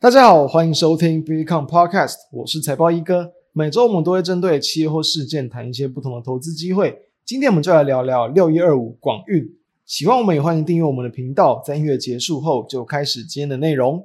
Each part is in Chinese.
大家好，欢迎收听 Become Podcast，我是财报一哥。每周我们都会针对企业或事件谈一些不同的投资机会。今天我们就来聊聊六一二五广运。喜欢我们也欢迎订阅我们的频道。在音乐结束后，就开始今天的内容。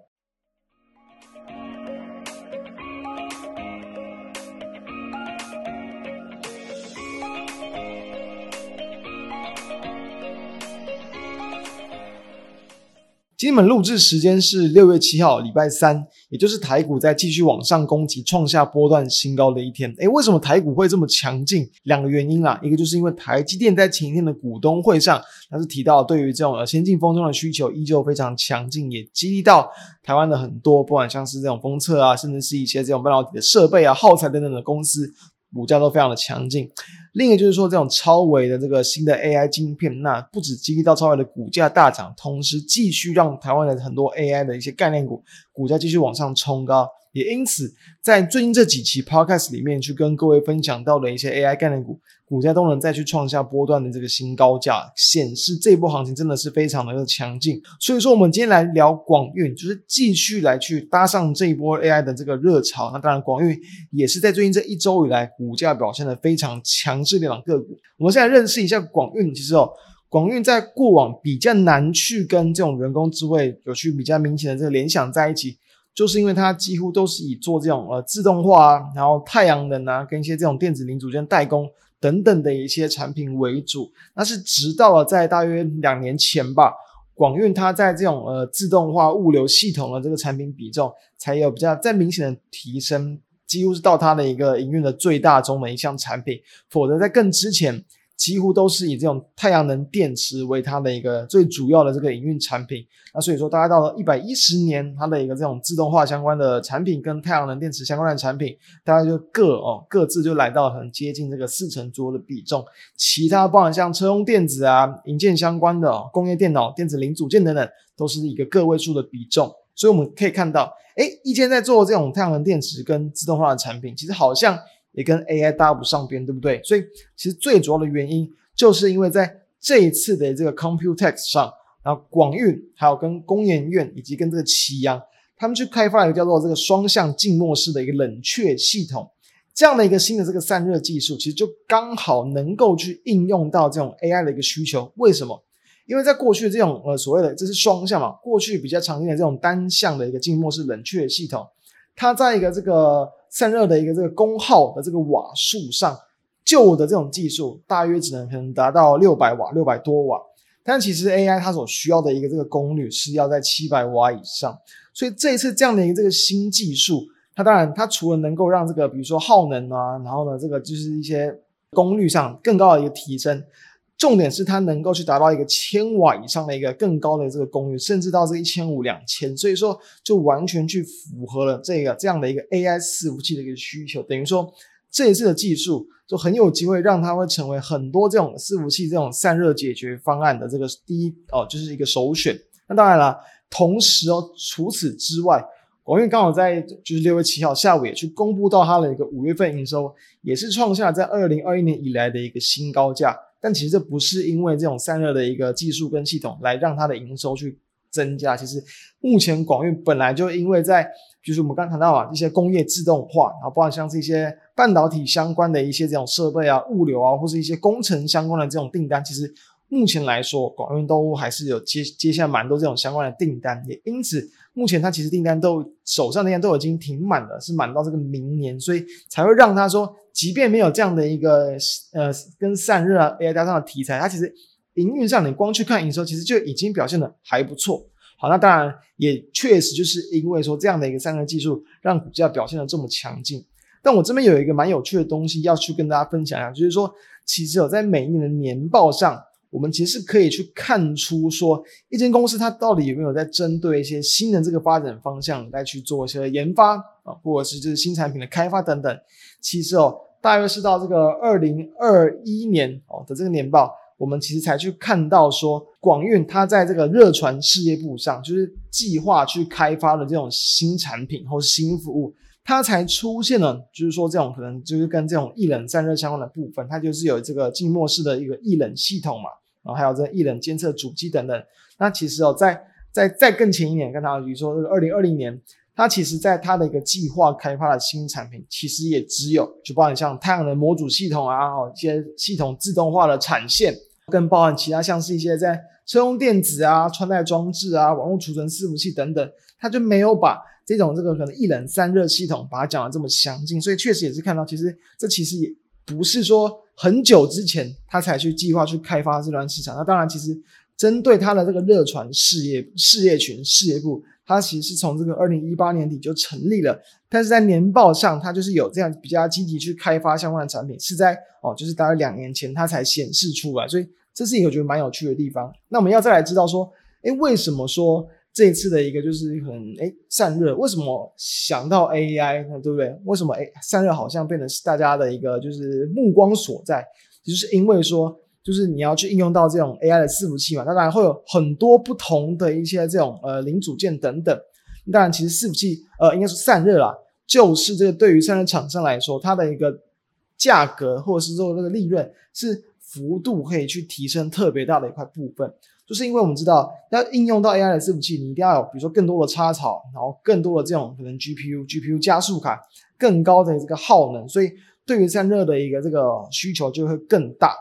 今天们录制时间是六月七号，礼拜三，也就是台股在继续往上攻击、创下波段新高的一天。诶，为什么台股会这么强劲？两个原因啦，一个就是因为台积电在前一天的股东会上，它是提到对于这种呃先进封装的需求依旧非常强劲，也激励到台湾的很多，不管像是这种封测啊，甚至是一些这种半导体的设备啊、耗材等等的公司。股价都非常的强劲，另一个就是说，这种超维的这个新的 AI 晶片，那不止激励到超微的股价大涨，同时继续让台湾的很多 AI 的一些概念股股价继续往上冲高。也因此，在最近这几期 Podcast 里面去跟各位分享到的一些 AI 概念股，股价都能再去创下波段的这个新高价，显示这波行情真的是非常的强劲。所以说，我们今天来聊广运，就是继续来去搭上这一波 AI 的这个热潮。那当然，广运也是在最近这一周以来股价表现的非常强势的两个股。我们现在认识一下广运，其实哦，广运在过往比较难去跟这种人工智慧有去比较明显的这个联想在一起。就是因为它几乎都是以做这种呃自动化啊，然后太阳能啊，跟一些这种电子零组件代工等等的一些产品为主。那是直到了在大约两年前吧，广运它在这种呃自动化物流系统的这个产品比重才有比较再明显的提升，几乎是到它的一个营运的最大宗的一项产品。否则在更之前。几乎都是以这种太阳能电池为它的一个最主要的这个营运产品。那所以说，大概到了一百一十年，它的一个这种自动化相关的产品跟太阳能电池相关的产品，大概就各哦各自就来到很接近这个四成左右的比重。其他包含像车用电子啊、营建相关的工业电脑、电子零组件等等，都是一个个位数的比重。所以我们可以看到，哎，一间在做这种太阳能电池跟自动化的产品，其实好像。也跟 AI 搭不上边，对不对？所以其实最主要的原因，就是因为在这一次的这个 Computex 上，然后广运还有跟工研院以及跟这个奇阳，他们去开发一个叫做这个双向静默式的一个冷却系统，这样的一个新的这个散热技术，其实就刚好能够去应用到这种 AI 的一个需求。为什么？因为在过去这种呃所谓的这是双向嘛，过去比较常见的这种单向的一个静默式冷却系统，它在一个这个。散热的一个这个功耗的这个瓦数上，旧的这种技术大约只能可能达到六百瓦、六百多瓦，但其实 AI 它所需要的一个这个功率是要在七百瓦以上，所以这一次这样的一个这个新技术，它当然它除了能够让这个比如说耗能啊，然后呢这个就是一些功率上更高的一个提升。重点是它能够去达到一个千瓦以上的一个更高的这个功率，甚至到这一千五、两千，所以说就完全去符合了这个这样的一个 AI 伺服器的一个需求。等于说这一次的技术就很有机会让它会成为很多这种伺服器这种散热解决方案的这个第一哦，就是一个首选。那当然了，同时哦，除此之外，广运刚好在就是六月七号下午也去公布到它的一个五月份营收，也是创下在二零二一年以来的一个新高价。但其实这不是因为这种散热的一个技术跟系统来让它的营收去增加。其实目前广运本来就因为在，就是我们刚谈到啊，一些工业自动化，然后包括像是一些半导体相关的一些这种设备啊、物流啊，或是一些工程相关的这种订单，其实目前来说，广运都还是有接接下蛮多这种相关的订单。也因此，目前它其实订单都手上订单都已经挺满了，是满到这个明年，所以才会让他说。即便没有这样的一个呃跟散热啊 AI 搭上的题材，它其实营运上你光去看营收，其实就已经表现得还不错。好，那当然也确实就是因为说这样的一个散热技术，让股价表现得这么强劲。但我这边有一个蛮有趣的东西要去跟大家分享一下，就是说其实有在每一年的年报上，我们其实可以去看出说一间公司它到底有没有在针对一些新的这个发展方向来去做一些研发啊，或者是就是新产品的开发等等。其实哦，大约是到这个二零二一年哦的这个年报，我们其实才去看到说，广运它在这个热传事业部上，就是计划去开发的这种新产品或是新服务，它才出现了，就是说这种可能就是跟这种液冷散热相关的部分，它就是有这个静默式的一个液冷系统嘛，然后还有这个液冷监测主机等等。那其实哦，在在再更前一年，跟大家比如说这个二零二零年。它其实在它的一个计划开发的新产品，其实也只有就包含像太阳能模组系统啊，哦，一些系统自动化的产线，更包含其他像是一些在车用电子啊、穿戴装置啊、网络储存伺服器等等，它就没有把这种这个可能一冷散热系统把它讲的这么详尽，所以确实也是看到，其实这其实也不是说很久之前他才去计划去开发这段市场，那当然其实针对他的这个热传事业事业群事业部。它其实是从这个二零一八年底就成立了，但是在年报上，它就是有这样比较积极去开发相关的产品，是在哦，就是大概两年前它才显示出来，所以这是一个我觉得蛮有趣的地方。那我们要再来知道说，诶，为什么说这一次的一个就是很诶散热，为什么想到 AI 呢？对不对？为什么诶散热好像变成是大家的一个就是目光所在，就是因为说。就是你要去应用到这种 AI 的伺服器嘛，当然会有很多不同的一些这种呃零组件等等。当然，其实伺服器呃应该是散热啦，就是这个对于散热厂商来说，它的一个价格或者是说那个利润是幅度可以去提升特别大的一块部分。就是因为我们知道要应用到 AI 的伺服器，你一定要有比如说更多的插槽，然后更多的这种可能 GPU、GPU 加速卡，更高的这个耗能，所以对于散热的一个这个需求就会更大。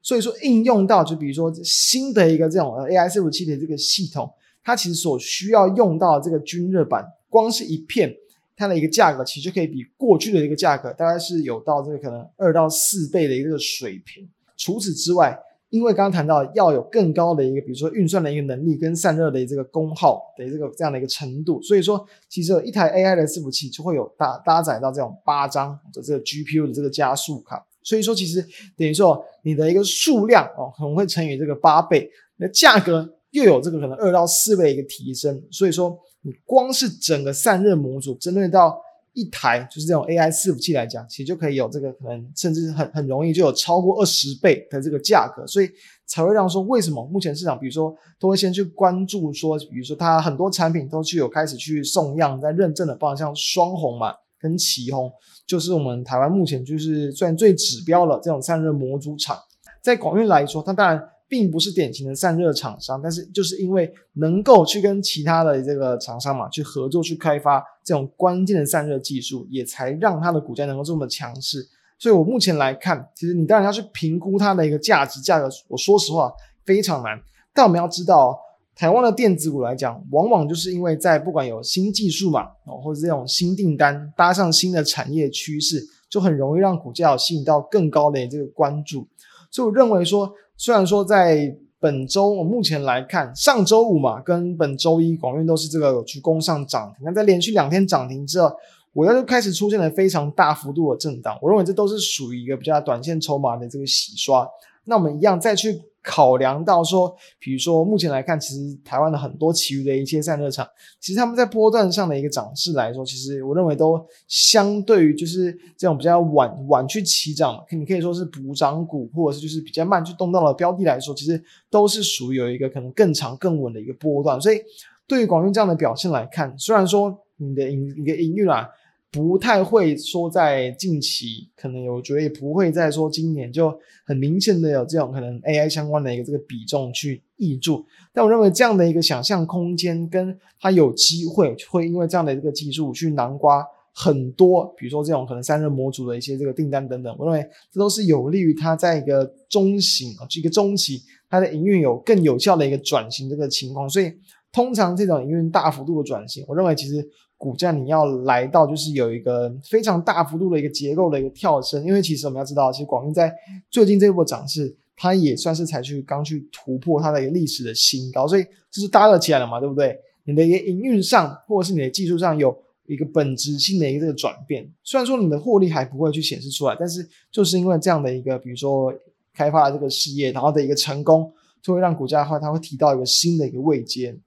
所以说，应用到就比如说新的一个这种 AI 伺服器的这个系统，它其实所需要用到这个均热板，光是一片它的一个价格，其实可以比过去的一个价格大概是有到这个可能二到四倍的一个水平。除此之外，因为刚刚谈到要有更高的一个，比如说运算的一个能力跟散热的这个功耗的这个这样的一个程度，所以说其实一台 AI 的伺服器就会有搭搭载到这种八张的这个 GPU 的这个加速卡。所以说，其实等于说你的一个数量哦，可能会乘以这个八倍，那价格又有这个可能二到四倍一个提升。所以说，你光是整个散热模组针对到一台就是这种 AI 伺服器来讲，其实就可以有这个可能，甚至很很容易就有超过二十倍的这个价格。所以才会让说，为什么目前市场，比如说都会先去关注说，比如说它很多产品都去有开始去送样在认证的，方向像双红嘛。跟奇红就是我们台湾目前就是算最指标了这种散热模组厂，在广运来说，它当然并不是典型的散热厂商，但是就是因为能够去跟其他的这个厂商嘛去合作去开发这种关键的散热技术，也才让它的股价能够这么强势。所以我目前来看，其实你当然要去评估它的一个价值价格，我说实话非常难。但我们要知道。台湾的电子股来讲，往往就是因为在不管有新技术嘛，哦，或者这种新订单搭上新的产业趋势，就很容易让股价吸引到更高的这个关注。所以我认为说，虽然说在本周我目前来看，上周五嘛跟本周一广运都是这个有去攻上涨停，那在连续两天涨停之后，我要就开始出现了非常大幅度的震荡。我认为这都是属于一个比较短线筹码的这个洗刷。那我们一样再去。考量到说，比如说目前来看，其实台湾的很多其余的一些散热厂，其实他们在波段上的一个涨势来说，其实我认为都相对于就是这种比较晚晚去起涨，你可以说是补涨股，或者是就是比较慢去动到了标的来说，其实都是属于有一个可能更长更稳的一个波段。所以对于广运这样的表现来看，虽然说你的营一个营运啊。不太会说在近期，可能我觉得也不会再说今年就很明显的有这种可能 AI 相关的一个这个比重去挹注，但我认为这样的一个想象空间跟它有机会会因为这样的一个技术去囊括很多，比如说这种可能散热模组的一些这个订单等等，我认为这都是有利于它在一个中型啊，这个中期它的营运有更有效的一个转型这个情况，所以通常这种营运大幅度的转型，我认为其实。股价你要来到就是有一个非常大幅度的一个结构的一个跳升，因为其实我们要知道，其实广运在最近这一波涨势，它也算是才去刚去突破它的一个历史的新高，所以这是搭了起来了嘛，对不对？你的一个营运上或者是你的技术上有一个本质性的一个这个转变，虽然说你的获利还不会去显示出来，但是就是因为这样的一个比如说开发这个事业，然后的一个成功，就会让股价的话它会提到一个新的一个位阶。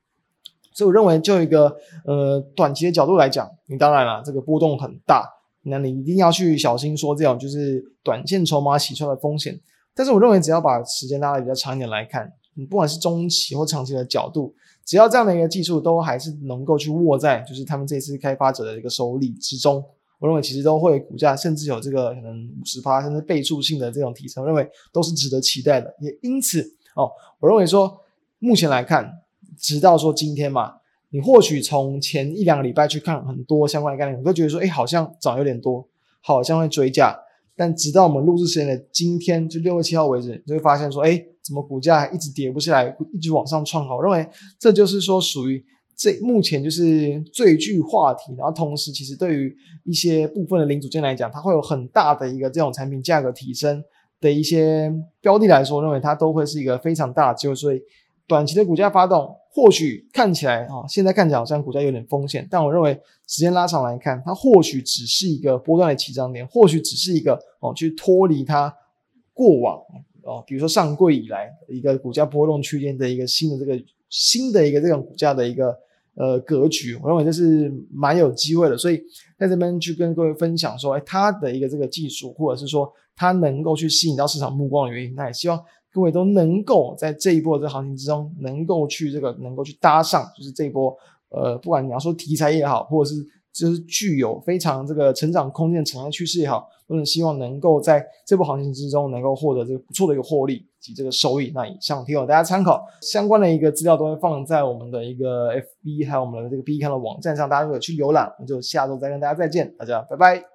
所以我认为，就一个呃短期的角度来讲，你当然了，这个波动很大，那你一定要去小心说这种就是短线筹码洗出的风险。但是我认为，只要把时间拉得比较长一点来看，你不管是中期或长期的角度，只要这样的一个技术都还是能够去握在就是他们这次开发者的一个手里之中，我认为其实都会股价甚至有这个可能五十趴甚至倍数性的这种提升，我认为都是值得期待的。也因此哦，我认为说目前来看。直到说今天嘛，你或许从前一两个礼拜去看很多相关的概念，你都觉得说，哎，好像涨有点多，好像会追价。但直到我们录制时间的今天，就六月七号为止，你就会发现说，哎，怎么股价还一直跌不下来，一直往上创高？我认为这就是说属于这目前就是最具话题，然后同时其实对于一些部分的零组件来讲，它会有很大的一个这种产品价格提升的一些标的来说，我认为它都会是一个非常大的机会，所以短期的股价发动。或许看起来啊，现在看起来好像股价有点风险，但我认为时间拉长来看，它或许只是一个波段的起涨点，或许只是一个哦，去脱离它过往哦，比如说上柜以来一个股价波动区间的一个新的这个新的一个这种股价的一个呃格局，我认为这是蛮有机会的，所以在这边去跟各位分享说，哎，它的一个这个技术，或者是说它能够去吸引到市场目光的原因，那也希望。各位都能够在这一波的这行情之中，能够去这个能够去搭上，就是这一波，呃，不管你要说题材也好，或者是就是具有非常这个成长空间的产业趋势也好，都是希望能够在这波行情之中能够获得这个不错的一个获利及这个收益。那以上提供大家参考，相关的一个资料都会放在我们的一个 FB 还有我们的这个 B 站的网站上，大家如果去浏览，我们就下周再跟大家再见，大家拜拜。